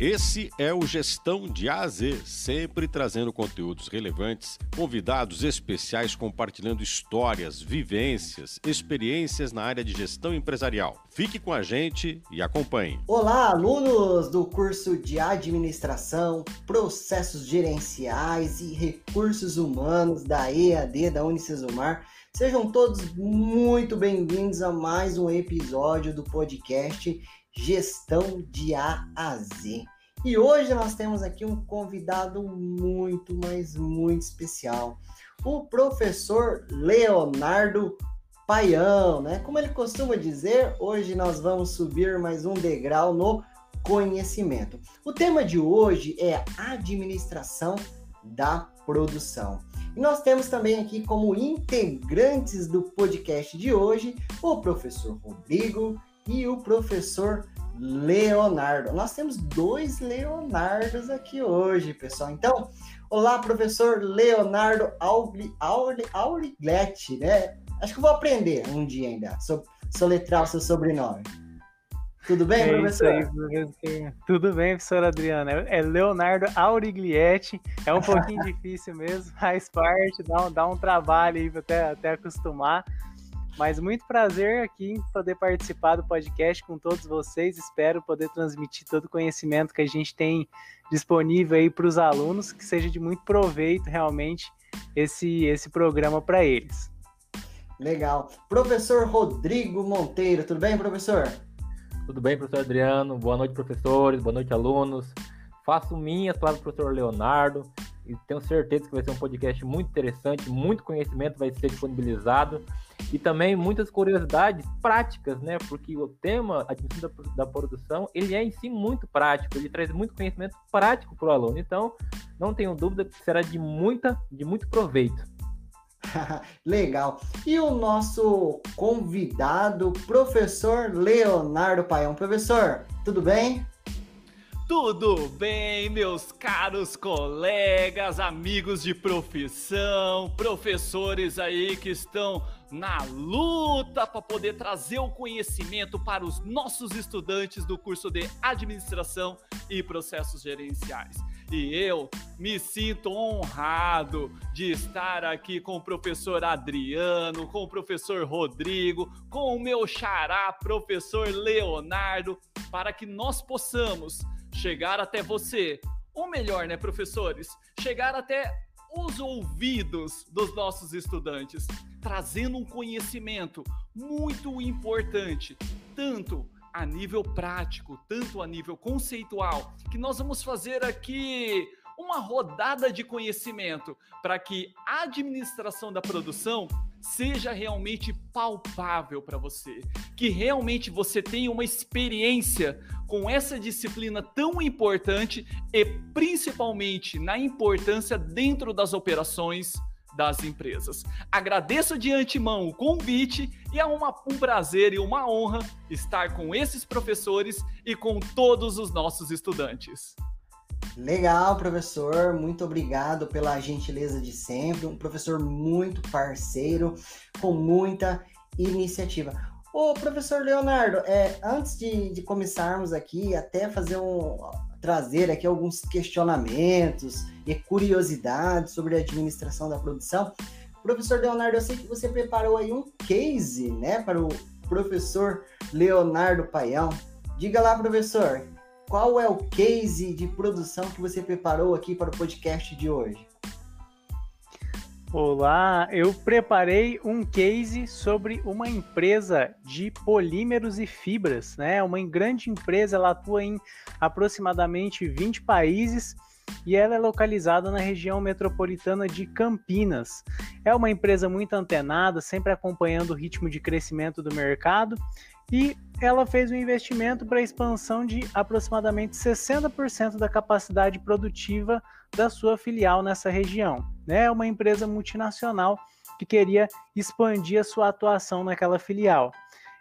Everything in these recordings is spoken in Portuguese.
Esse é o Gestão de A a Z, sempre trazendo conteúdos relevantes, convidados especiais compartilhando histórias, vivências, experiências na área de gestão empresarial. Fique com a gente e acompanhe. Olá, alunos do curso de Administração, Processos Gerenciais e Recursos Humanos da EAD da Unicesumar. Sejam todos muito bem-vindos a mais um episódio do podcast Gestão de A a Z. E hoje nós temos aqui um convidado muito, mas muito especial. O professor Leonardo Paião, né? Como ele costuma dizer, hoje nós vamos subir mais um degrau no conhecimento. O tema de hoje é administração da produção. E nós temos também aqui como integrantes do podcast de hoje o professor Rodrigo e o professor Leonardo. Nós temos dois Leonardos aqui hoje, pessoal. Então, olá, professor Leonardo Auligletti, né? Acho que vou aprender um dia ainda, so, soletrar o seu sobrenome. Tudo bem, é professor? Aí, professor? Tudo bem, professor Adriano. É Leonardo Auriglietti. É um pouquinho difícil mesmo, faz parte, dá um, dá um trabalho aí até, até acostumar. Mas muito prazer aqui em poder participar do podcast com todos vocês. Espero poder transmitir todo o conhecimento que a gente tem disponível aí para os alunos, que seja de muito proveito realmente esse, esse programa para eles. Legal. Professor Rodrigo Monteiro, tudo bem, professor? Tudo bem, professor Adriano? Boa noite, professores. Boa noite, alunos. Faço minhas palavras do professor Leonardo e tenho certeza que vai ser um podcast muito interessante, muito conhecimento vai ser disponibilizado e também muitas curiosidades práticas, né? Porque o tema administração da produção, ele é em si muito prático, ele traz muito conhecimento prático para o aluno. Então, não tenho dúvida que será de muita, de muito proveito. Legal. E o nosso convidado, professor Leonardo Paião. Professor, tudo bem? Tudo bem, meus caros colegas, amigos de profissão, professores aí que estão na luta para poder trazer o conhecimento para os nossos estudantes do curso de Administração e Processos Gerenciais. E eu me sinto honrado de estar aqui com o professor Adriano, com o professor Rodrigo, com o meu xará, professor Leonardo, para que nós possamos chegar até você. Ou melhor, né, professores? Chegar até os ouvidos dos nossos estudantes, trazendo um conhecimento muito importante, tanto a nível prático, tanto a nível conceitual, que nós vamos fazer aqui uma rodada de conhecimento para que a administração da produção seja realmente palpável para você, que realmente você tenha uma experiência com essa disciplina tão importante e principalmente na importância dentro das operações das empresas. Agradeço de antemão o convite e é uma, um prazer e uma honra estar com esses professores e com todos os nossos estudantes. Legal, professor. Muito obrigado pela gentileza de sempre. Um professor muito parceiro, com muita iniciativa. Ô, professor Leonardo, é, antes de, de começarmos aqui, até fazer um. trazer aqui alguns questionamentos e curiosidades sobre a administração da produção. Professor Leonardo, eu sei que você preparou aí um case, né, para o professor Leonardo Paião. Diga lá, professor, qual é o case de produção que você preparou aqui para o podcast de hoje? Olá, eu preparei um case sobre uma empresa de polímeros e fibras, né? Uma grande empresa, ela atua em aproximadamente 20 países e ela é localizada na região metropolitana de Campinas. É uma empresa muito antenada, sempre acompanhando o ritmo de crescimento do mercado e ela fez um investimento para a expansão de aproximadamente 60% da capacidade produtiva da sua filial nessa região. É uma empresa multinacional que queria expandir a sua atuação naquela filial.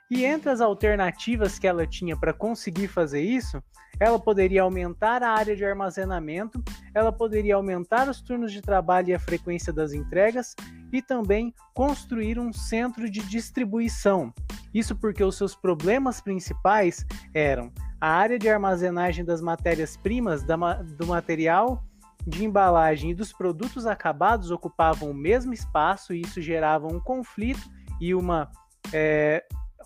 E entre as alternativas que ela tinha para conseguir fazer isso, ela poderia aumentar a área de armazenamento, ela poderia aumentar os turnos de trabalho e a frequência das entregas e também construir um centro de distribuição. Isso porque os seus problemas principais eram a área de armazenagem das matérias-primas do material de embalagem e dos produtos acabados ocupavam o mesmo espaço e isso gerava um conflito e uma é,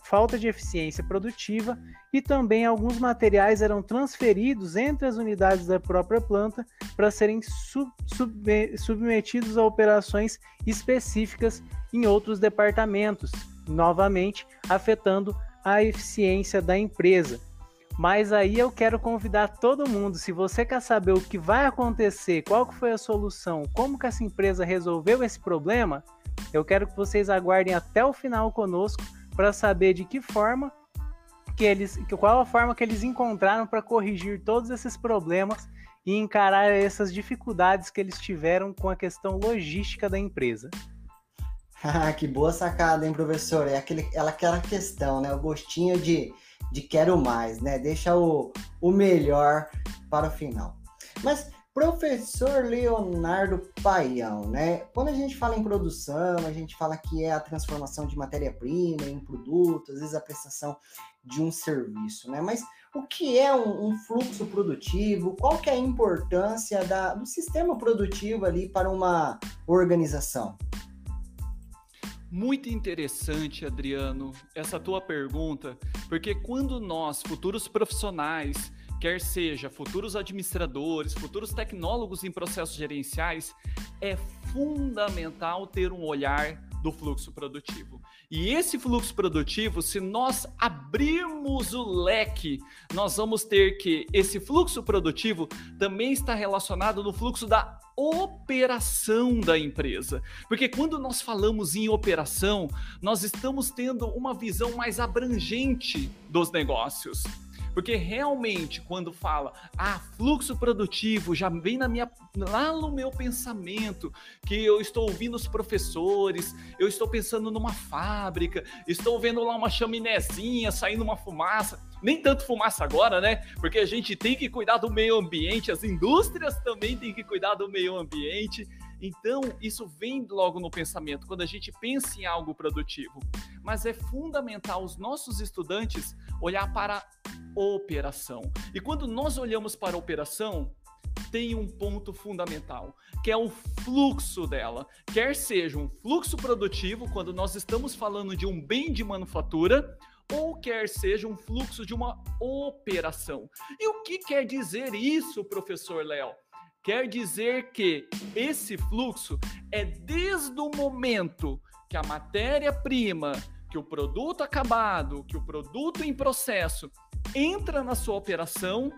falta de eficiência produtiva e também alguns materiais eram transferidos entre as unidades da própria planta para serem sub, sub, submetidos a operações específicas em outros departamentos, novamente afetando a eficiência da empresa. Mas aí eu quero convidar todo mundo, se você quer saber o que vai acontecer, qual que foi a solução, como que essa empresa resolveu esse problema, eu quero que vocês aguardem até o final conosco para saber de que forma que eles, qual a forma que eles encontraram para corrigir todos esses problemas e encarar essas dificuldades que eles tiveram com a questão logística da empresa. Que boa sacada, hein, professor? É aquele, aquela questão, né? O gostinho de de quero mais, né? Deixa o, o melhor para o final. Mas, professor Leonardo Paião, né? Quando a gente fala em produção, a gente fala que é a transformação de matéria-prima em produto, às vezes a prestação de um serviço, né? Mas o que é um, um fluxo produtivo? Qual que é a importância da, do sistema produtivo ali para uma organização? Muito interessante, Adriano, essa tua pergunta, porque quando nós, futuros profissionais, quer seja futuros administradores, futuros tecnólogos em processos gerenciais, é fundamental ter um olhar do fluxo produtivo. E esse fluxo produtivo, se nós abrirmos o leque, nós vamos ter que esse fluxo produtivo também está relacionado no fluxo da operação da empresa. Porque quando nós falamos em operação, nós estamos tendo uma visão mais abrangente dos negócios. Porque realmente, quando fala, ah, fluxo produtivo, já vem na minha, lá no meu pensamento, que eu estou ouvindo os professores, eu estou pensando numa fábrica, estou vendo lá uma chaminézinha saindo uma fumaça. Nem tanto fumaça agora, né? Porque a gente tem que cuidar do meio ambiente, as indústrias também têm que cuidar do meio ambiente. Então, isso vem logo no pensamento, quando a gente pensa em algo produtivo. Mas é fundamental os nossos estudantes olhar para a operação. E quando nós olhamos para a operação, tem um ponto fundamental, que é o fluxo dela. Quer seja um fluxo produtivo, quando nós estamos falando de um bem de manufatura, ou quer seja um fluxo de uma operação. E o que quer dizer isso, professor Léo? Quer dizer que esse fluxo é desde o momento que a matéria-prima, que o produto acabado, que o produto em processo entra na sua operação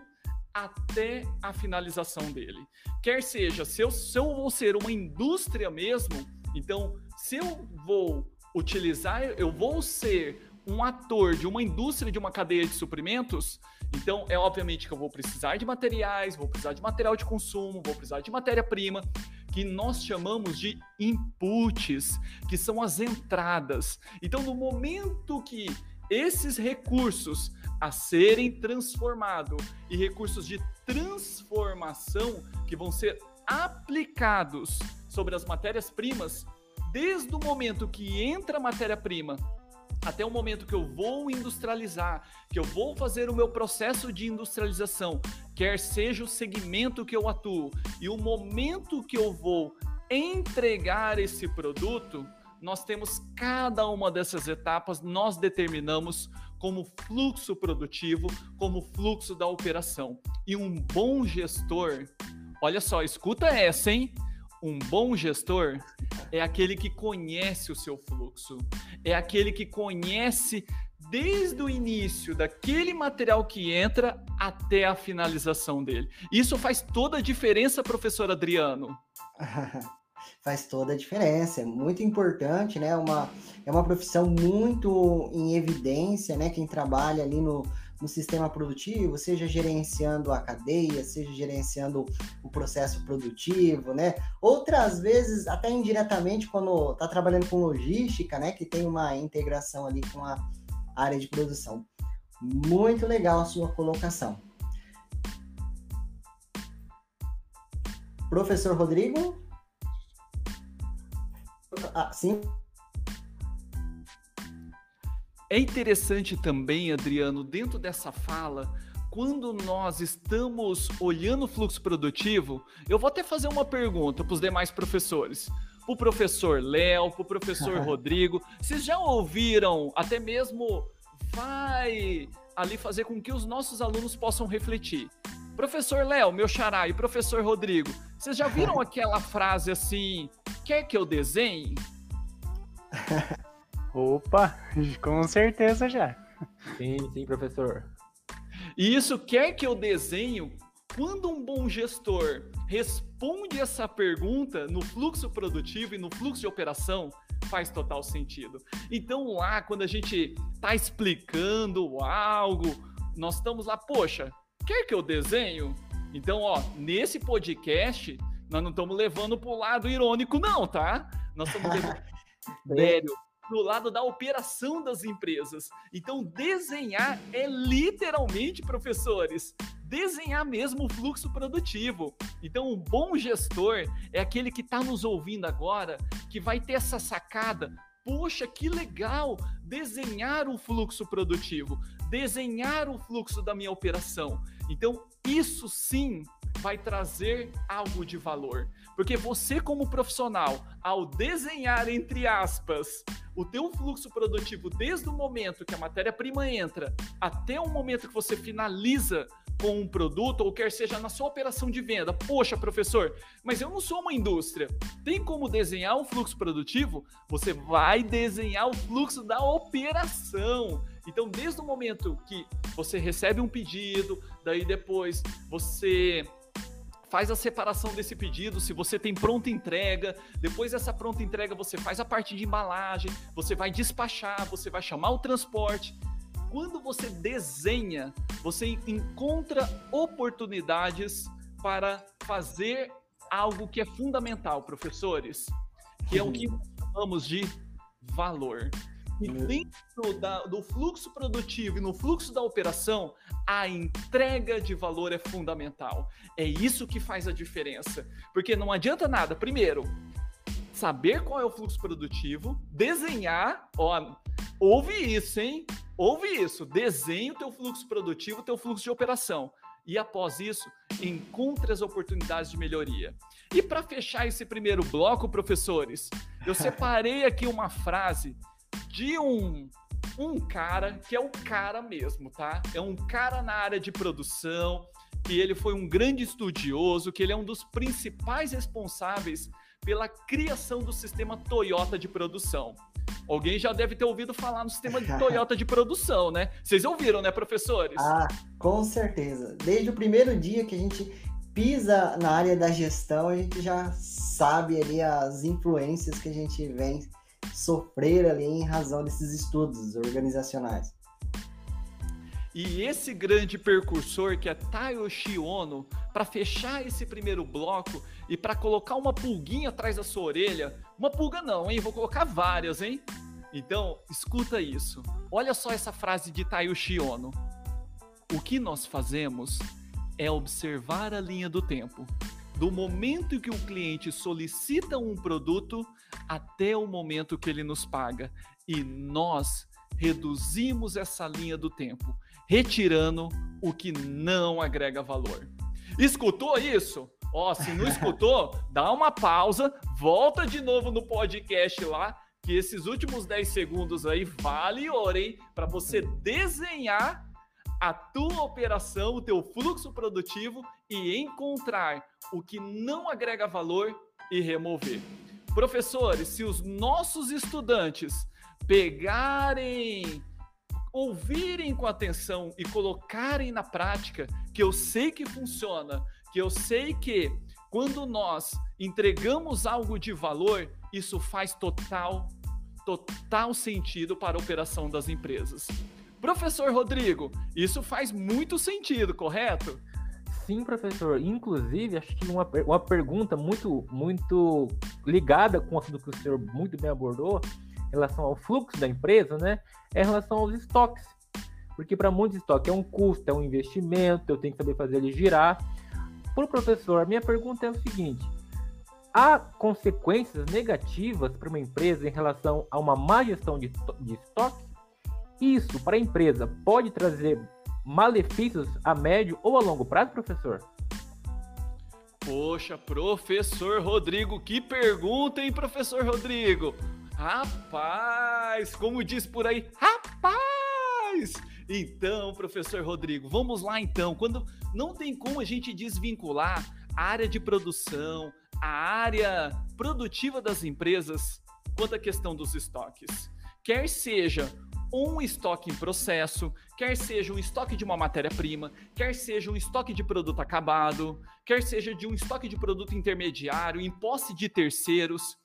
até a finalização dele. Quer seja, se eu, se eu vou ser uma indústria mesmo, então se eu vou utilizar, eu vou ser um ator de uma indústria de uma cadeia de suprimentos, então, é obviamente que eu vou precisar de materiais, vou precisar de material de consumo, vou precisar de matéria-prima, que nós chamamos de inputs, que são as entradas. Então, no momento que esses recursos a serem transformados e recursos de transformação que vão ser aplicados sobre as matérias-primas, desde o momento que entra a matéria-prima até o momento que eu vou industrializar, que eu vou fazer o meu processo de industrialização, quer seja o segmento que eu atuo e o momento que eu vou entregar esse produto, nós temos cada uma dessas etapas, nós determinamos como fluxo produtivo, como fluxo da operação. E um bom gestor, olha só, escuta essa, hein? Um bom gestor é aquele que conhece o seu fluxo, é aquele que conhece desde o início daquele material que entra até a finalização dele. Isso faz toda a diferença, professor Adriano. faz toda a diferença, é muito importante, né? Uma, é uma profissão muito em evidência, né? Quem trabalha ali no, no sistema produtivo, seja gerenciando a cadeia, seja gerenciando o processo produtivo, né? Outras vezes, até indiretamente, quando está trabalhando com logística, né? Que tem uma integração ali com a área de produção. Muito legal a sua colocação. Professor Rodrigo? Ah, sim. É interessante também, Adriano, dentro dessa fala, quando nós estamos olhando o fluxo produtivo, eu vou até fazer uma pergunta para os demais professores. Para o professor Léo, para o professor Rodrigo, vocês já ouviram, até mesmo vai ali fazer com que os nossos alunos possam refletir. Professor Léo, meu xará, e professor Rodrigo, vocês já viram aquela frase assim, quer que eu desenhe? Opa, com certeza já. Sim, sim, professor. E isso quer que eu desenhe? Quando um bom gestor responde essa pergunta no fluxo produtivo e no fluxo de operação, faz total sentido. Então lá, quando a gente está explicando algo, nós estamos lá, poxa, quer que eu desenho? Então, ó, nesse podcast, nós não estamos levando para o lado irônico, não, tá? Nós estamos levando sério no lado da operação das empresas. Então, desenhar é literalmente, professores, desenhar mesmo o fluxo produtivo. Então, um bom gestor é aquele que está nos ouvindo agora, que vai ter essa sacada. Poxa, que legal desenhar o fluxo produtivo, desenhar o fluxo da minha operação. Então, isso sim vai trazer algo de valor. Porque você, como profissional, ao desenhar, entre aspas, o teu fluxo produtivo desde o momento que a matéria-prima entra até o momento que você finaliza com um produto, ou quer seja na sua operação de venda. Poxa, professor, mas eu não sou uma indústria. Tem como desenhar um fluxo produtivo? Você vai desenhar o fluxo da operação. Então, desde o momento que você recebe um pedido, daí depois você faz a separação desse pedido, se você tem pronta entrega, depois dessa pronta entrega você faz a parte de embalagem, você vai despachar, você vai chamar o transporte. Quando você desenha, você encontra oportunidades para fazer algo que é fundamental, professores, que é o que chamamos de valor. E dentro da, do fluxo produtivo e no fluxo da operação, a entrega de valor é fundamental. É isso que faz a diferença. Porque não adianta nada, primeiro, saber qual é o fluxo produtivo, desenhar, ó, ouve isso, hein? Ouve isso, desenhe o teu fluxo produtivo, o teu fluxo de operação. E após isso, encontre as oportunidades de melhoria. E para fechar esse primeiro bloco, professores, eu separei aqui uma frase de um um cara que é o cara mesmo, tá? É um cara na área de produção, que ele foi um grande estudioso, que ele é um dos principais responsáveis pela criação do sistema Toyota de produção. Alguém já deve ter ouvido falar no sistema de Toyota de produção, né? Vocês ouviram, né, professores? Ah, com certeza. Desde o primeiro dia que a gente pisa na área da gestão, a gente já sabe ali as influências que a gente vem sofrer ali em razão desses estudos organizacionais. E esse grande percursor que é Tayoshi Ono, para fechar esse primeiro bloco e para colocar uma pulguinha atrás da sua orelha, uma pulga não, hein? Vou colocar várias, hein? Então, escuta isso. Olha só essa frase de Tayoshi Ono. O que nós fazemos é observar a linha do tempo do momento em que o cliente solicita um produto até o momento que ele nos paga. E nós reduzimos essa linha do tempo, retirando o que não agrega valor. Escutou isso? Ó, se não escutou, dá uma pausa, volta de novo no podcast lá, que esses últimos 10 segundos aí vale ouro, hein? Para você desenhar a tua operação, o teu fluxo produtivo e encontrar o que não agrega valor e remover. Professores, se os nossos estudantes pegarem, ouvirem com atenção e colocarem na prática, que eu sei que funciona, que eu sei que quando nós entregamos algo de valor, isso faz total, total sentido para a operação das empresas. Professor Rodrigo, isso faz muito sentido, correto? Sim, professor. Inclusive, acho que uma, uma pergunta muito, muito ligada com aquilo que o senhor muito bem abordou, em relação ao fluxo da empresa, né? É em relação aos estoques. Porque para muitos estoques é um custo, é um investimento, eu tenho que saber fazer ele girar. Para o professor, a minha pergunta é o seguinte: há consequências negativas para uma empresa em relação a uma má gestão de, de estoque? Isso, para a empresa, pode trazer malefícios a médio ou a longo prazo, professor? Poxa, professor Rodrigo, que pergunta, hein, professor Rodrigo? Rapaz, como diz por aí, rapaz! Então, professor Rodrigo, vamos lá então. Quando não tem como a gente desvincular a área de produção, a área produtiva das empresas quanto à questão dos estoques. Quer seja um estoque em processo, quer seja um estoque de uma matéria-prima, quer seja um estoque de produto acabado, quer seja de um estoque de produto intermediário, em posse de terceiros,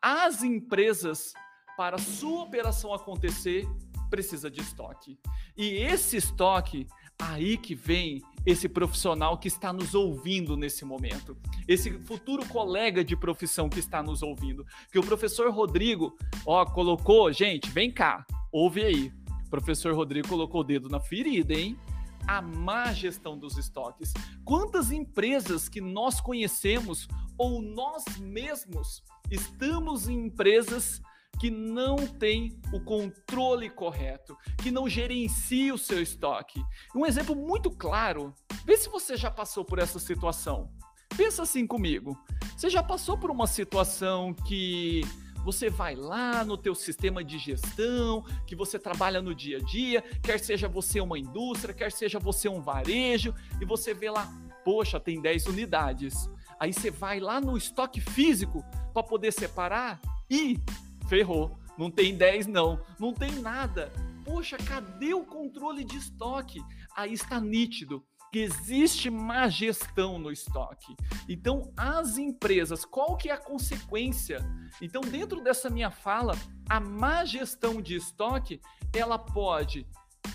as empresas, para sua operação acontecer, precisa de estoque. E esse estoque, aí que vem esse profissional que está nos ouvindo nesse momento, esse futuro colega de profissão que está nos ouvindo, que o professor Rodrigo, ó, colocou, gente, vem cá, ouve aí. O professor Rodrigo colocou o dedo na ferida, hein? A má gestão dos estoques. Quantas empresas que nós conhecemos ou nós mesmos estamos em empresas que não tem o controle correto, que não gerencia o seu estoque. Um exemplo muito claro, vê se você já passou por essa situação. Pensa assim comigo. Você já passou por uma situação que você vai lá no teu sistema de gestão, que você trabalha no dia a dia, quer seja você uma indústria, quer seja você um varejo, e você vê lá, poxa, tem 10 unidades. Aí você vai lá no estoque físico para poder separar e ferrou. Não tem 10, não. Não tem nada. Poxa, cadê o controle de estoque? Aí está nítido que existe má gestão no estoque. Então, as empresas, qual que é a consequência? Então, dentro dessa minha fala, a má gestão de estoque, ela pode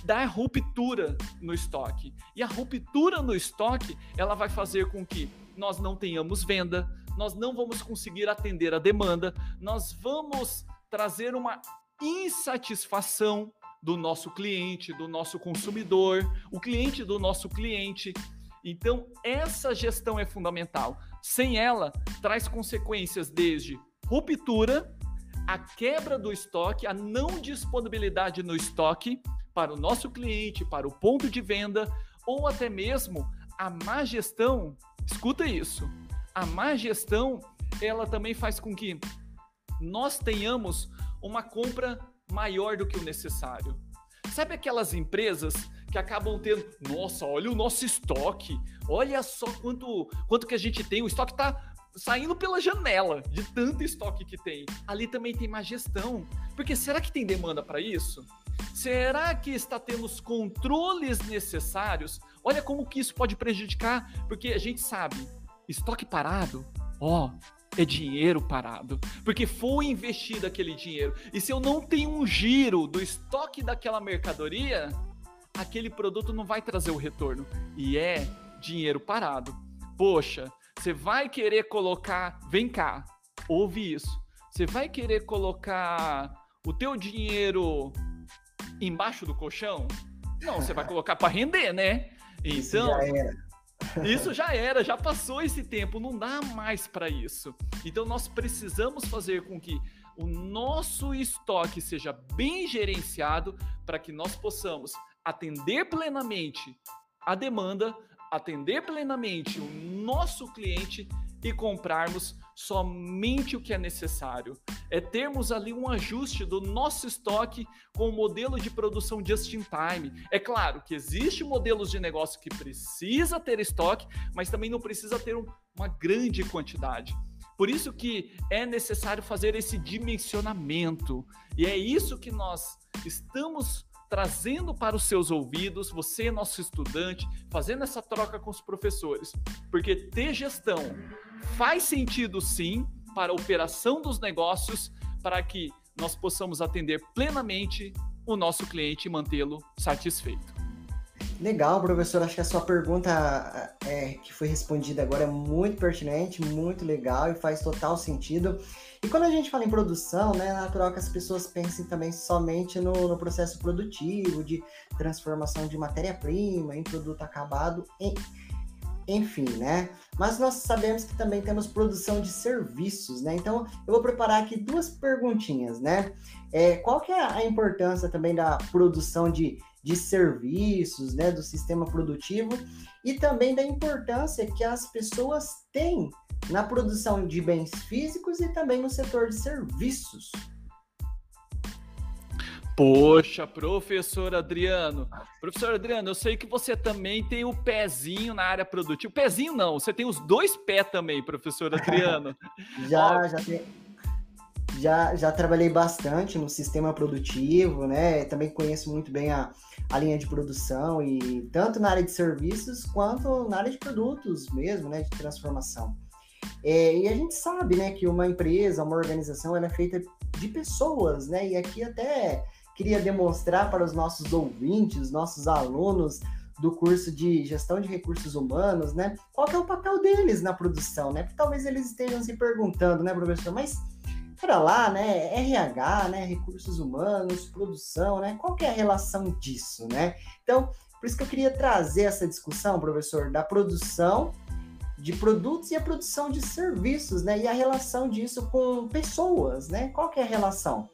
dar ruptura no estoque. E a ruptura no estoque, ela vai fazer com que nós não tenhamos venda, nós não vamos conseguir atender a demanda, nós vamos trazer uma insatisfação do nosso cliente, do nosso consumidor, o cliente do nosso cliente. Então, essa gestão é fundamental. Sem ela, traz consequências desde ruptura, a quebra do estoque, a não disponibilidade no estoque para o nosso cliente, para o ponto de venda, ou até mesmo a má gestão. Escuta isso a má gestão, ela também faz com que nós tenhamos uma compra maior do que o necessário. Sabe aquelas empresas que acabam tendo, nossa, olha o nosso estoque, olha só quanto, quanto que a gente tem, o estoque está saindo pela janela de tanto estoque que tem. Ali também tem má gestão, porque será que tem demanda para isso? Será que está tendo os controles necessários? Olha como que isso pode prejudicar, porque a gente sabe, Estoque parado, ó, é dinheiro parado, porque foi investido aquele dinheiro. E se eu não tenho um giro do estoque daquela mercadoria, aquele produto não vai trazer o retorno. E é dinheiro parado. Poxa, você vai querer colocar, vem cá, ouve isso. Você vai querer colocar o teu dinheiro embaixo do colchão? Não, você vai colocar para render, né? Então, isso já era, já passou esse tempo, não dá mais para isso. Então nós precisamos fazer com que o nosso estoque seja bem gerenciado para que nós possamos atender plenamente a demanda, atender plenamente o nosso cliente e comprarmos somente o que é necessário. É termos ali um ajuste do nosso estoque com o modelo de produção just in time. É claro que existe modelos de negócio que precisa ter estoque, mas também não precisa ter um, uma grande quantidade. Por isso que é necessário fazer esse dimensionamento. E é isso que nós estamos trazendo para os seus ouvidos, você, nosso estudante, fazendo essa troca com os professores. Porque ter gestão faz sentido sim para a operação dos negócios, para que nós possamos atender plenamente o nosso cliente e mantê-lo satisfeito. Legal, professor. Acho que a sua pergunta é, que foi respondida agora é muito pertinente, muito legal e faz total sentido. E quando a gente fala em produção, né, é natural que as pessoas pensem também somente no, no processo produtivo, de transformação de matéria-prima em produto acabado. Em, enfim, né? Mas nós sabemos que também temos produção de serviços, né? Então, eu vou preparar aqui duas perguntinhas, né? É, qual que é a importância também da produção de, de serviços, né? Do sistema produtivo e também da importância que as pessoas têm na produção de bens físicos e também no setor de serviços. Poxa, professor Adriano. Professor Adriano, eu sei que você também tem o pezinho na área produtiva. Pezinho não, você tem os dois pés também, professor Adriano. já, já, tem, já, já trabalhei bastante no sistema produtivo, né? Também conheço muito bem a, a linha de produção e tanto na área de serviços quanto na área de produtos mesmo, né? De transformação. É, e a gente sabe, né, que uma empresa, uma organização, ela é feita de pessoas, né? E aqui até queria demonstrar para os nossos ouvintes, nossos alunos do curso de gestão de recursos humanos, né? Qual é o papel deles na produção, né? Porque talvez eles estejam se perguntando, né, professor, mas para lá, né? RH, né? Recursos humanos, produção, né? Qual é a relação disso, né? Então, por isso que eu queria trazer essa discussão, professor, da produção de produtos e a produção de serviços, né? E a relação disso com pessoas, né? Qual que é a relação?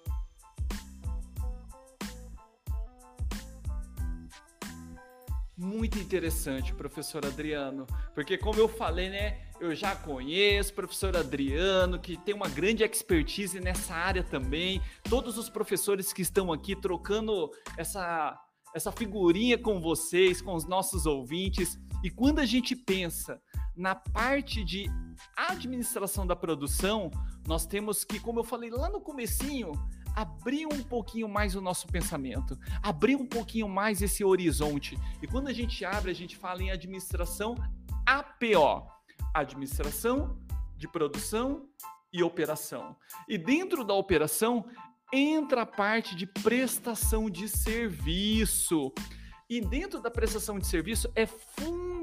Muito interessante, professor Adriano, porque como eu falei, né, eu já conheço o professor Adriano, que tem uma grande expertise nessa área também. Todos os professores que estão aqui trocando essa essa figurinha com vocês, com os nossos ouvintes. E quando a gente pensa na parte de administração da produção, nós temos que, como eu falei lá no comecinho, abrir um pouquinho mais o nosso pensamento, abrir um pouquinho mais esse horizonte. E quando a gente abre, a gente fala em administração APO, administração de produção e operação. E dentro da operação entra a parte de prestação de serviço. E dentro da prestação de serviço é fundamental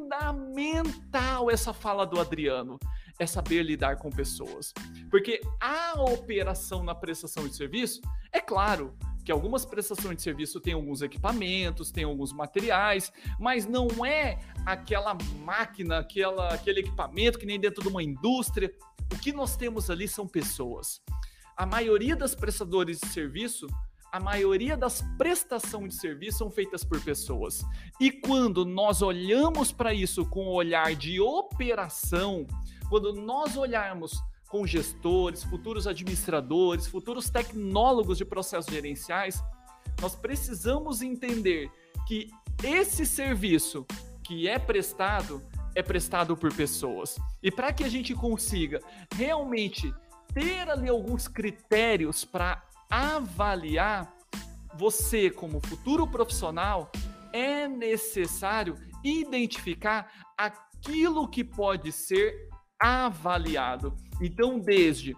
essa fala do Adriano é saber lidar com pessoas. Porque a operação na prestação de serviço, é claro que algumas prestações de serviço têm alguns equipamentos, têm alguns materiais, mas não é aquela máquina, aquela, aquele equipamento que nem dentro de uma indústria. O que nós temos ali são pessoas. A maioria das prestadores de serviço a maioria das prestações de serviço são feitas por pessoas. E quando nós olhamos para isso com o olhar de operação, quando nós olharmos com gestores, futuros administradores, futuros tecnólogos de processos gerenciais, nós precisamos entender que esse serviço que é prestado é prestado por pessoas. E para que a gente consiga realmente ter ali alguns critérios para avaliar você como futuro profissional, é necessário identificar aquilo que pode ser avaliado. Então, desde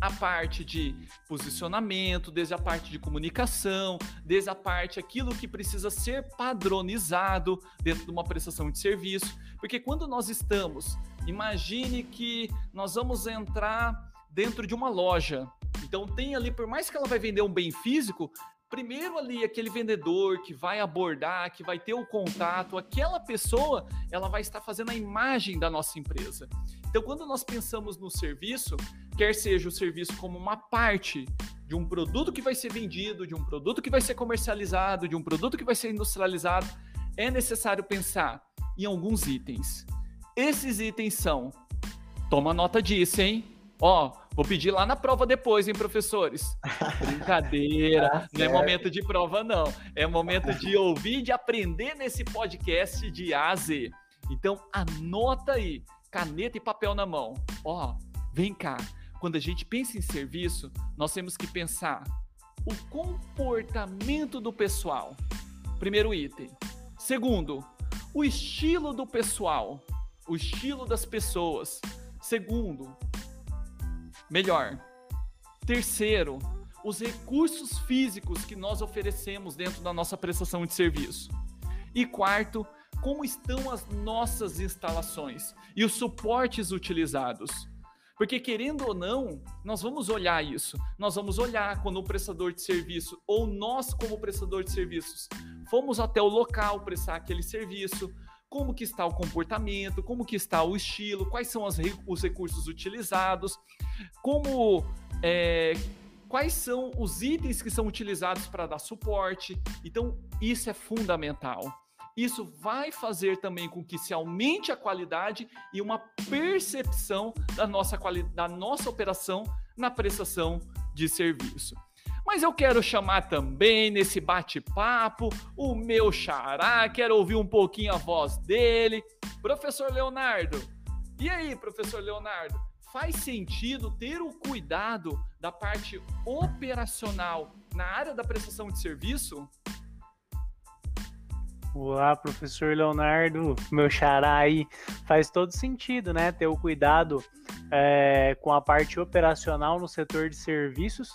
a parte de posicionamento, desde a parte de comunicação, desde a parte aquilo que precisa ser padronizado dentro de uma prestação de serviço, porque quando nós estamos, imagine que nós vamos entrar dentro de uma loja. Então tem ali, por mais que ela vai vender um bem físico, primeiro ali aquele vendedor que vai abordar, que vai ter o contato, aquela pessoa, ela vai estar fazendo a imagem da nossa empresa. Então, quando nós pensamos no serviço, quer seja o serviço como uma parte de um produto que vai ser vendido, de um produto que vai ser comercializado, de um produto que vai ser industrializado, é necessário pensar em alguns itens. Esses itens são, toma nota disso, hein? Ó, vou pedir lá na prova depois, hein, professores? Brincadeira, tá não é momento de prova, não. É momento de ouvir, de aprender nesse podcast de A a Z. Então, anota aí, caneta e papel na mão. Ó, vem cá. Quando a gente pensa em serviço, nós temos que pensar o comportamento do pessoal. Primeiro item. Segundo, o estilo do pessoal, o estilo das pessoas. Segundo, melhor. Terceiro, os recursos físicos que nós oferecemos dentro da nossa prestação de serviço. E quarto, como estão as nossas instalações e os suportes utilizados. Porque, querendo ou não, nós vamos olhar isso. Nós vamos olhar quando o prestador de serviço, ou nós, como prestador de serviços, fomos até o local prestar aquele serviço, como que está o comportamento, como que está o estilo, quais são as, os recursos utilizados, como é, quais são os itens que são utilizados para dar suporte. Então, isso é fundamental. Isso vai fazer também com que se aumente a qualidade e uma percepção da nossa, da nossa operação na prestação de serviço. Mas eu quero chamar também nesse bate-papo o meu xará, quero ouvir um pouquinho a voz dele. Professor Leonardo. E aí, professor Leonardo? Faz sentido ter o cuidado da parte operacional na área da prestação de serviço? Olá, professor Leonardo, meu xará aí. Faz todo sentido, né? Ter o cuidado é, com a parte operacional no setor de serviços,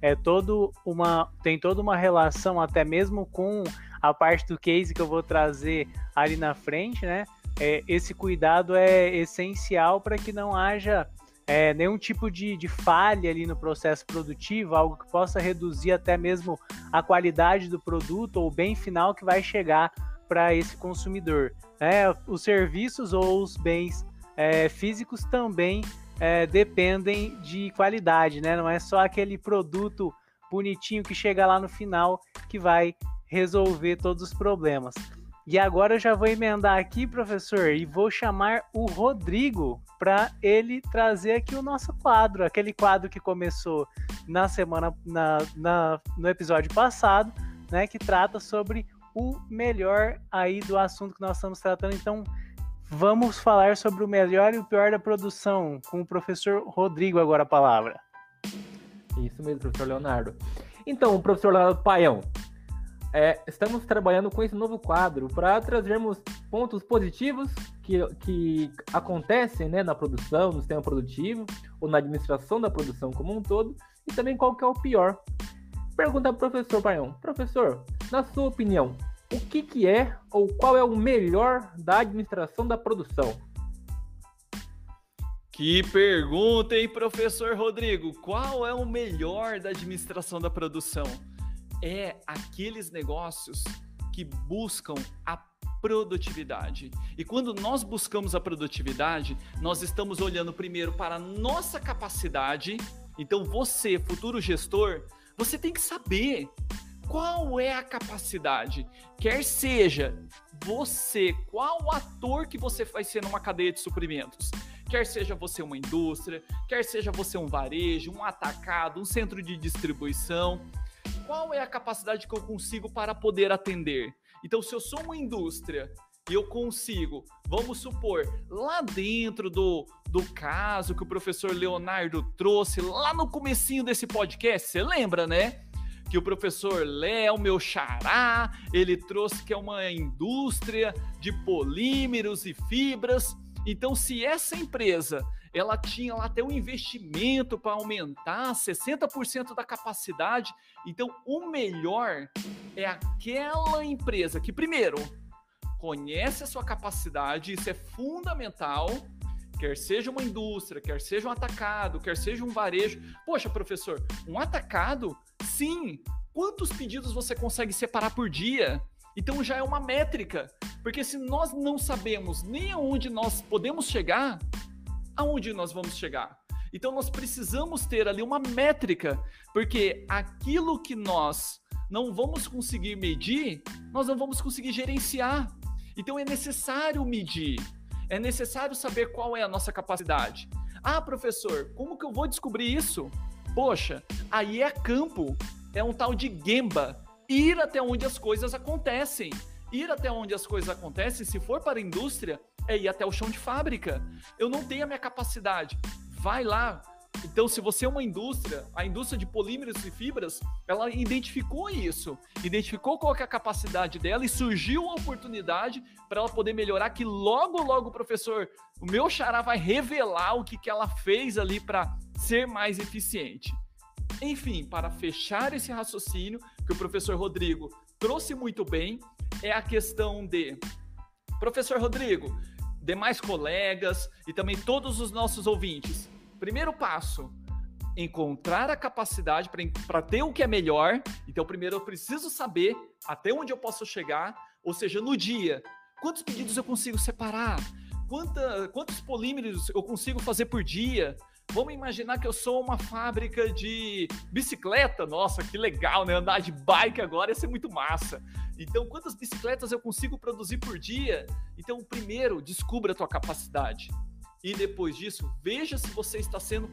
é todo uma tem toda uma relação até mesmo com a parte do case que eu vou trazer ali na frente, né? É, esse cuidado é essencial para que não haja é, nenhum tipo de, de falha ali no processo produtivo, algo que possa reduzir até mesmo a qualidade do produto ou bem final que vai chegar para esse consumidor. Né? Os serviços ou os bens é, físicos também é, dependem de qualidade, né? Não é só aquele produto bonitinho que chega lá no final que vai resolver todos os problemas. E agora eu já vou emendar aqui, professor, e vou chamar o Rodrigo para ele trazer aqui o nosso quadro, aquele quadro que começou na semana, na, na, no episódio passado, né, que trata sobre o melhor aí do assunto que nós estamos tratando. Então, Vamos falar sobre o melhor e o pior da produção, com o professor Rodrigo agora a palavra. Isso mesmo, professor Leonardo. Então, professor Leonardo Paião, é, estamos trabalhando com esse novo quadro para trazermos pontos positivos que, que acontecem né, na produção, no sistema produtivo, ou na administração da produção como um todo, e também qual que é o pior. Pergunta para o professor Paião. Professor, na sua opinião, o que, que é ou qual é o melhor da administração da produção? Que pergunta, hein, professor Rodrigo? Qual é o melhor da administração da produção? É aqueles negócios que buscam a produtividade. E quando nós buscamos a produtividade, nós estamos olhando primeiro para a nossa capacidade. Então, você, futuro gestor, você tem que saber qual é a capacidade? Quer seja você, qual ator que você vai ser numa cadeia de suprimentos? Quer seja você uma indústria, quer seja você um varejo, um atacado, um centro de distribuição, qual é a capacidade que eu consigo para poder atender? Então, se eu sou uma indústria e eu consigo, vamos supor, lá dentro do, do caso que o professor Leonardo trouxe lá no comecinho desse podcast, você lembra, né? Que o professor Léo, meu xará, ele trouxe que é uma indústria de polímeros e fibras. Então, se essa empresa ela tinha lá até um investimento para aumentar 60% da capacidade, então o melhor é aquela empresa que primeiro conhece a sua capacidade, isso é fundamental quer seja uma indústria, quer seja um atacado, quer seja um varejo. Poxa, professor, um atacado? Sim. Quantos pedidos você consegue separar por dia? Então já é uma métrica. Porque se nós não sabemos nem aonde nós podemos chegar, aonde nós vamos chegar? Então nós precisamos ter ali uma métrica, porque aquilo que nós não vamos conseguir medir, nós não vamos conseguir gerenciar. Então é necessário medir. É necessário saber qual é a nossa capacidade. Ah, professor, como que eu vou descobrir isso? Poxa, aí é campo, é um tal de Gemba. Ir até onde as coisas acontecem. Ir até onde as coisas acontecem, se for para a indústria, é ir até o chão de fábrica. Eu não tenho a minha capacidade. Vai lá, então, se você é uma indústria, a indústria de polímeros e fibras, ela identificou isso, identificou qual é a capacidade dela e surgiu a oportunidade para ela poder melhorar, que logo, logo professor, o meu xará vai revelar o que, que ela fez ali para ser mais eficiente. Enfim, para fechar esse raciocínio que o professor Rodrigo trouxe muito bem, é a questão de Professor Rodrigo, demais colegas e também todos os nossos ouvintes, primeiro passo, encontrar a capacidade para ter o que é melhor. Então, primeiro eu preciso saber até onde eu posso chegar, ou seja, no dia, quantos pedidos eu consigo separar? Quanta, quantos polímeros eu consigo fazer por dia? Vamos imaginar que eu sou uma fábrica de bicicleta. Nossa, que legal, né? Andar de bike agora ia ser muito massa. Então, quantas bicicletas eu consigo produzir por dia? Então, primeiro, descubra a tua capacidade. E depois disso, veja se você está sendo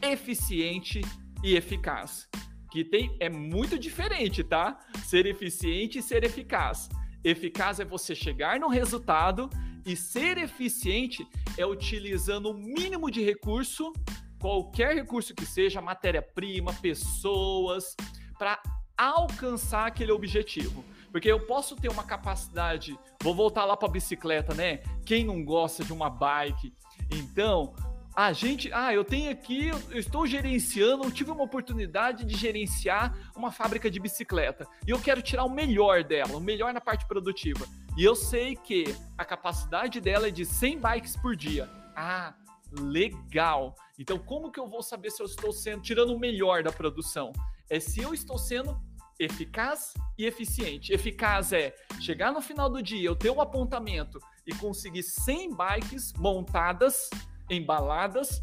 eficiente e eficaz. Que tem é muito diferente, tá? Ser eficiente e ser eficaz. Eficaz é você chegar no resultado e ser eficiente é utilizando o mínimo de recurso, qualquer recurso que seja, matéria-prima, pessoas, para alcançar aquele objetivo. Porque eu posso ter uma capacidade, vou voltar lá para a bicicleta, né? Quem não gosta de uma bike? Então, a gente, ah, eu tenho aqui, eu estou gerenciando, eu tive uma oportunidade de gerenciar uma fábrica de bicicleta e eu quero tirar o melhor dela, o melhor na parte produtiva. E eu sei que a capacidade dela é de 100 bikes por dia. Ah, legal. Então, como que eu vou saber se eu estou sendo tirando o melhor da produção? É se eu estou sendo eficaz e eficiente. Eficaz é chegar no final do dia, eu ter um apontamento e conseguir 100 bikes montadas, embaladas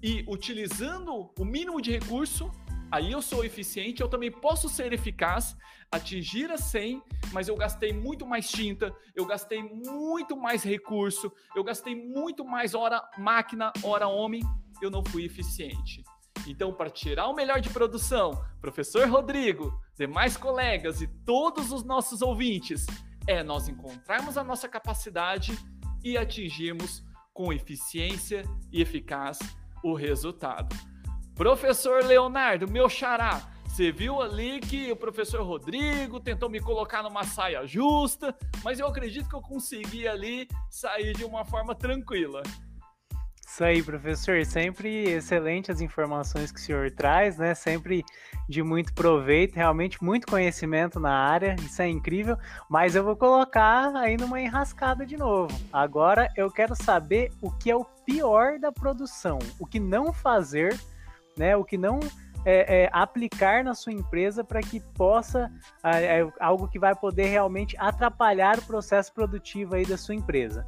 e utilizando o mínimo de recurso aí eu sou eficiente, eu também posso ser eficaz, atingir a 100, mas eu gastei muito mais tinta, eu gastei muito mais recurso, eu gastei muito mais hora máquina, hora homem, eu não fui eficiente. Então, para tirar o melhor de produção, professor Rodrigo, demais colegas e todos os nossos ouvintes, é nós encontrarmos a nossa capacidade e atingirmos com eficiência e eficaz o resultado. Professor Leonardo, meu xará, você viu ali que o professor Rodrigo tentou me colocar numa saia justa, mas eu acredito que eu consegui ali sair de uma forma tranquila. Isso aí, professor. Sempre excelente as informações que o senhor traz, né? Sempre de muito proveito, realmente muito conhecimento na área. Isso é incrível. Mas eu vou colocar aí numa enrascada de novo. Agora eu quero saber o que é o pior da produção, o que não fazer né? O que não é, é, aplicar na sua empresa para que possa é, é, algo que vai poder realmente atrapalhar o processo produtivo aí da sua empresa.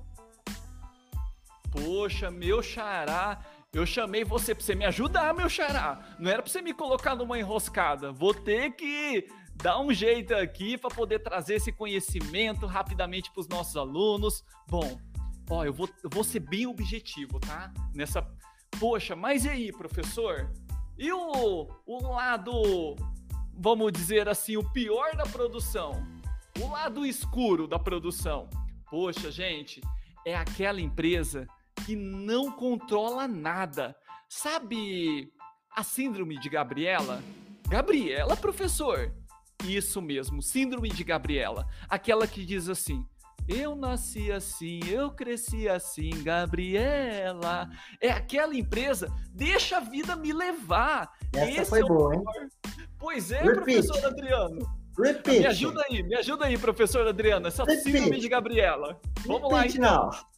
Poxa, meu xará, eu chamei você para você me ajudar, meu xará. Não era para você me colocar numa enroscada. Vou ter que dar um jeito aqui para poder trazer esse conhecimento rapidamente para os nossos alunos. Bom, ó, eu vou, eu vou ser bem objetivo, tá? Nessa Poxa, mas e aí, professor? E o, o lado, vamos dizer assim, o pior da produção? O lado escuro da produção? Poxa, gente, é aquela empresa que não controla nada. Sabe a síndrome de Gabriela? Gabriela, professor? Isso mesmo, síndrome de Gabriela. Aquela que diz assim: eu nasci assim, eu cresci assim, Gabriela. É aquela empresa, deixa a vida me levar. Essa Esse foi é boa, hein? Pois é, Repeat. professor Adriano. Repeat. Me ajuda aí, me ajuda aí, professor Adriano. Essa Repeat. síndrome de Gabriela. Vamos Repeat lá, então. Não.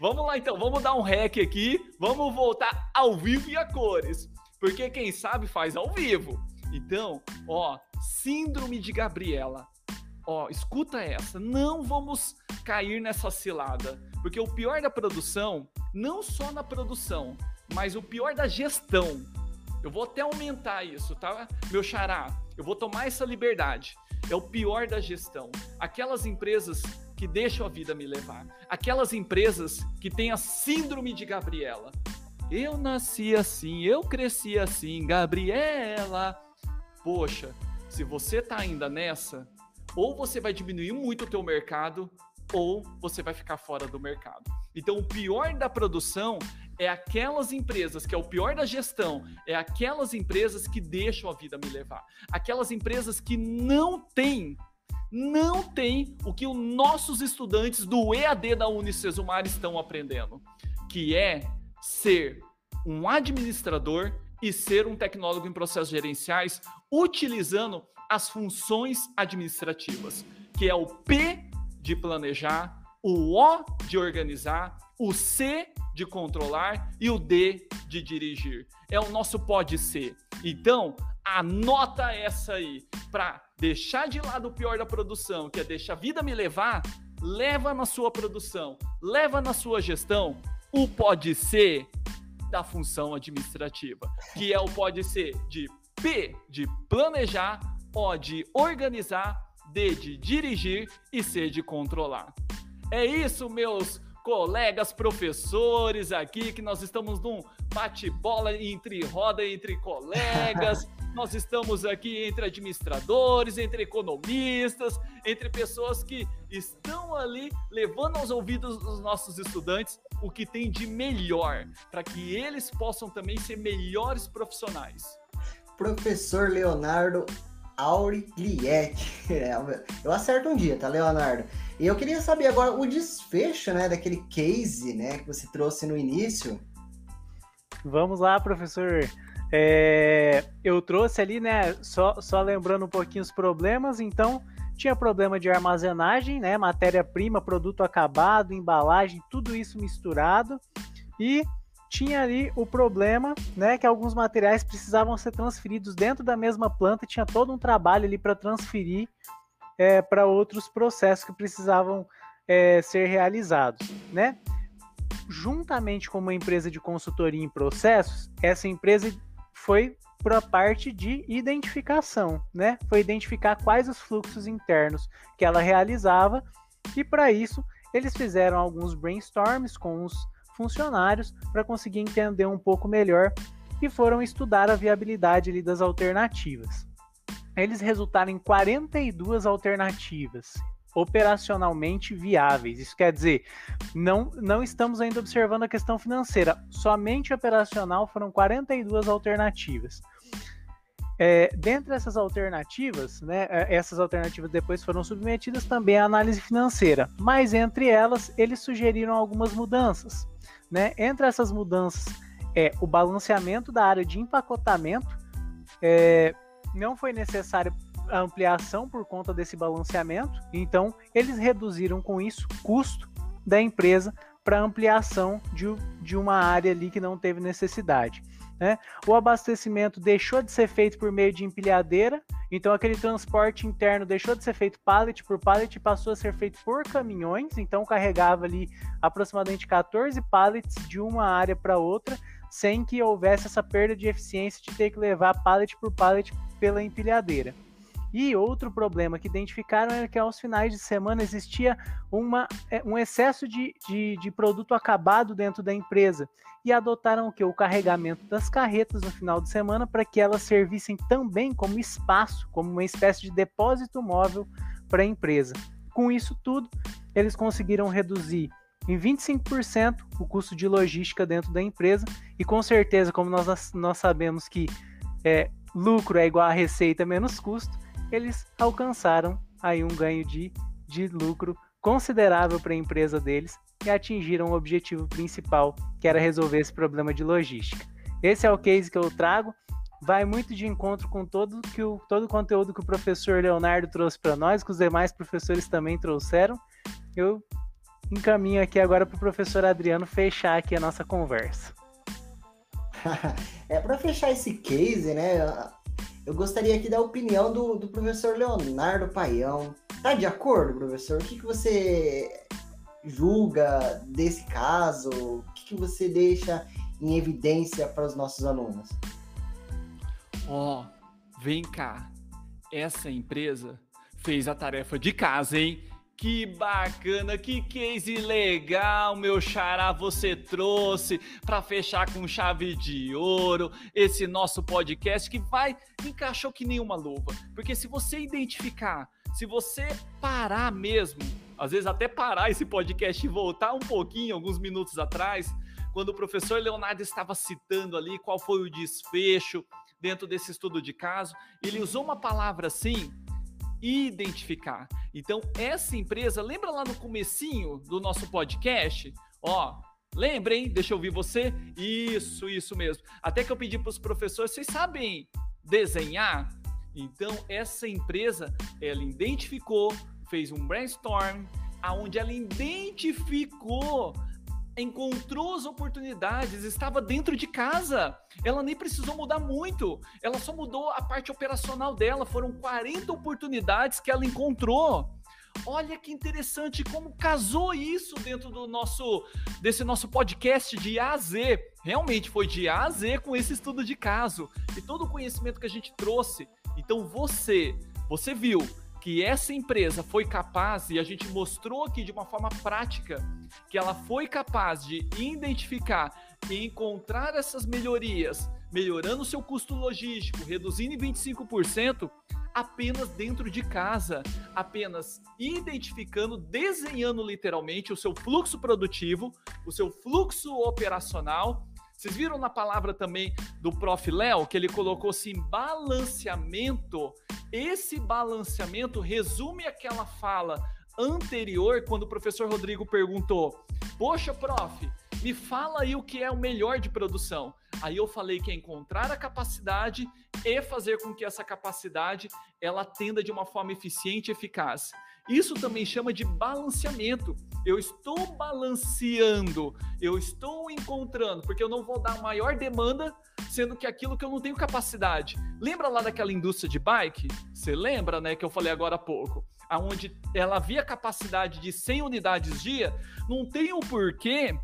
Vamos lá, então. Vamos dar um rec aqui. Vamos voltar ao vivo e a cores. Porque quem sabe faz ao vivo. Então, ó, síndrome de Gabriela ó, escuta essa, não vamos cair nessa cilada, porque o pior da produção, não só na produção, mas o pior da gestão. Eu vou até aumentar isso, tá? Meu xará, eu vou tomar essa liberdade. É o pior da gestão. Aquelas empresas que deixam a vida me levar. Aquelas empresas que têm a síndrome de Gabriela. Eu nasci assim, eu cresci assim, Gabriela. Poxa, se você tá ainda nessa, ou você vai diminuir muito o teu mercado ou você vai ficar fora do mercado. Então, o pior da produção é aquelas empresas, que é o pior da gestão, é aquelas empresas que deixam a vida me levar. Aquelas empresas que não têm, não têm o que os nossos estudantes do EAD da Unicesumar estão aprendendo, que é ser um administrador e ser um tecnólogo em processos gerenciais utilizando as funções administrativas, que é o P de planejar, o O de organizar, o C de controlar e o D de dirigir. É o nosso pode ser. Então, anota essa aí para deixar de lado o pior da produção, que é deixar a vida me levar, leva na sua produção, leva na sua gestão o pode ser da função administrativa, que é o pode ser de P de planejar, O de organizar, D de dirigir e C de controlar. É isso, meus colegas professores aqui, que nós estamos num bate-bola entre roda entre colegas. nós estamos aqui entre administradores, entre economistas, entre pessoas que estão ali levando aos ouvidos dos nossos estudantes o que tem de melhor, para que eles possam também ser melhores profissionais. Professor Leonardo Auriglietti. Eu acerto um dia, tá, Leonardo? E eu queria saber agora o desfecho, né, daquele case, né, que você trouxe no início. Vamos lá, professor. É, eu trouxe ali, né, só, só lembrando um pouquinho os problemas, então tinha problema de armazenagem, né, matéria-prima, produto acabado, embalagem, tudo isso misturado. E tinha ali o problema, né, que alguns materiais precisavam ser transferidos dentro da mesma planta, tinha todo um trabalho ali para transferir é, para outros processos que precisavam é, ser realizados, né? Juntamente com uma empresa de consultoria em processos, essa empresa foi para a parte de identificação, né? Foi identificar quais os fluxos internos que ela realizava e para isso eles fizeram alguns brainstorms com os funcionários para conseguir entender um pouco melhor e foram estudar a viabilidade ali das alternativas. Eles resultaram em 42 alternativas operacionalmente viáveis. Isso quer dizer, não, não estamos ainda observando a questão financeira, somente operacional foram 42 alternativas. É, dentre essas alternativas, né, é, essas alternativas depois foram submetidas também à análise financeira, mas entre elas eles sugeriram algumas mudanças. Né? Entre essas mudanças é o balanceamento da área de empacotamento, é, não foi necessário ampliação por conta desse balanceamento, então eles reduziram com isso o custo da empresa para ampliação de, de uma área ali que não teve necessidade. Né? O abastecimento deixou de ser feito por meio de empilhadeira, então aquele transporte interno deixou de ser feito pallet por pallet e passou a ser feito por caminhões, então carregava ali aproximadamente 14 pallets de uma área para outra, sem que houvesse essa perda de eficiência de ter que levar pallet por pallet pela empilhadeira. E outro problema que identificaram é que aos finais de semana existia uma, é, um excesso de, de, de, produto acabado dentro da empresa e adotaram o que? O carregamento das carretas no final de semana para que elas servissem também como espaço, como uma espécie de depósito móvel para a empresa. Com isso tudo, eles conseguiram reduzir em 25% o custo de logística dentro da empresa e com certeza, como nós, nós sabemos que é, lucro é igual a receita menos custo, eles alcançaram aí um ganho de, de lucro considerável para a empresa deles e atingiram o objetivo principal, que era resolver esse problema de logística. Esse é o case que eu trago. Vai muito de encontro com todo, que o, todo o conteúdo que o professor Leonardo trouxe para nós, que os demais professores também trouxeram. Eu encaminho aqui agora para o professor Adriano fechar aqui a nossa conversa. é para fechar esse case, né? Eu gostaria aqui da opinião do, do professor Leonardo Paião. Tá de acordo, professor? O que, que você julga desse caso? O que, que você deixa em evidência para os nossos alunos? Ó, oh, vem cá. Essa empresa fez a tarefa de casa, hein? Que bacana, que case legal, meu xará, você trouxe para fechar com chave de ouro esse nosso podcast que vai encaixou que uma luva. Porque se você identificar, se você parar mesmo, às vezes até parar esse podcast e voltar um pouquinho, alguns minutos atrás, quando o professor Leonardo estava citando ali qual foi o desfecho dentro desse estudo de caso, ele usou uma palavra assim identificar. Então, essa empresa, lembra lá no comecinho do nosso podcast? Ó, lembrem, deixa eu ouvir você. Isso, isso mesmo. Até que eu pedi para os professores, vocês sabem desenhar? Então, essa empresa, ela identificou, fez um brainstorm, aonde ela identificou encontrou as oportunidades, estava dentro de casa. Ela nem precisou mudar muito. Ela só mudou a parte operacional dela. Foram 40 oportunidades que ela encontrou. Olha que interessante como casou isso dentro do nosso desse nosso podcast de A a Z. Realmente foi de A a Z com esse estudo de caso e todo o conhecimento que a gente trouxe. Então você, você viu que essa empresa foi capaz, e a gente mostrou aqui de uma forma prática, que ela foi capaz de identificar e encontrar essas melhorias, melhorando o seu custo logístico, reduzindo em 25%, apenas dentro de casa, apenas identificando, desenhando literalmente o seu fluxo produtivo, o seu fluxo operacional. Vocês viram na palavra também do Prof. Léo que ele colocou assim balanceamento esse balanceamento resume aquela fala anterior, quando o professor Rodrigo perguntou: Poxa, prof, me fala aí o que é o melhor de produção. Aí eu falei que é encontrar a capacidade e fazer com que essa capacidade ela atenda de uma forma eficiente e eficaz. Isso também chama de balanceamento. Eu estou balanceando, eu estou encontrando, porque eu não vou dar maior demanda, sendo que aquilo que eu não tenho capacidade. Lembra lá daquela indústria de bike? Você lembra, né, que eu falei agora há pouco? Aonde ela havia capacidade de 100 unidades dia, não tem o um porquê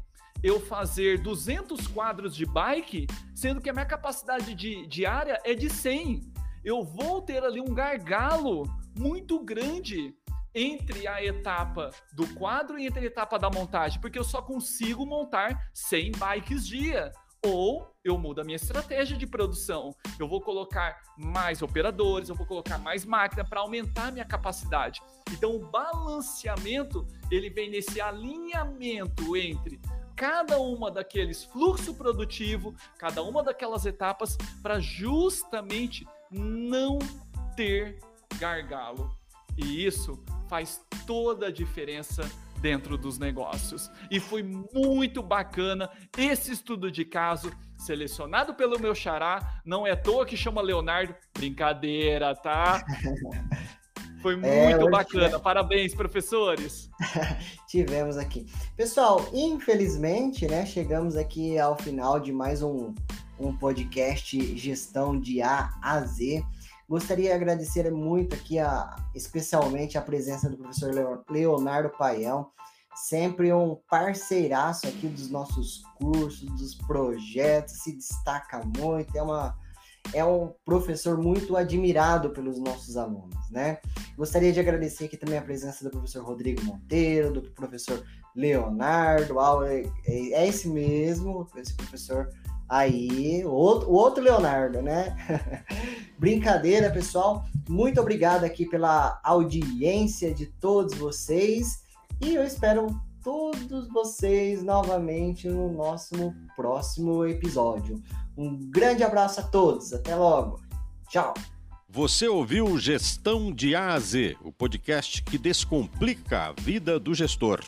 eu fazer 200 quadros de bike, sendo que a minha capacidade de, diária é de 100. Eu vou ter ali um gargalo muito grande entre a etapa do quadro e entre a etapa da montagem, porque eu só consigo montar 100 bikes dia. Ou eu mudo a minha estratégia de produção. Eu vou colocar mais operadores, eu vou colocar mais máquina para aumentar a minha capacidade. Então, o balanceamento ele vem nesse alinhamento entre cada uma daqueles fluxo produtivo, cada uma daquelas etapas para justamente não ter gargalo. E isso faz toda a diferença dentro dos negócios. E foi muito bacana esse estudo de caso selecionado pelo meu xará, não é à toa que chama Leonardo, brincadeira, tá? Foi é, muito é, bacana. Parabéns, professores. Tivemos aqui. Pessoal, infelizmente, né, chegamos aqui ao final de mais um, um podcast Gestão de A a Z. Gostaria de agradecer muito aqui, a, especialmente a presença do professor Leonardo Paião, sempre um parceiraço aqui dos nossos cursos, dos projetos, se destaca muito, é uma é um professor muito admirado pelos nossos alunos, né? Gostaria de agradecer aqui também a presença do professor Rodrigo Monteiro, do professor Leonardo, é, é esse mesmo, esse professor Aí, o outro, Leonardo, né? Brincadeira, pessoal. Muito obrigado aqui pela audiência de todos vocês. E eu espero todos vocês novamente no nosso próximo episódio. Um grande abraço a todos. Até logo. Tchau. Você ouviu Gestão de A a Z, o podcast que descomplica a vida do gestor.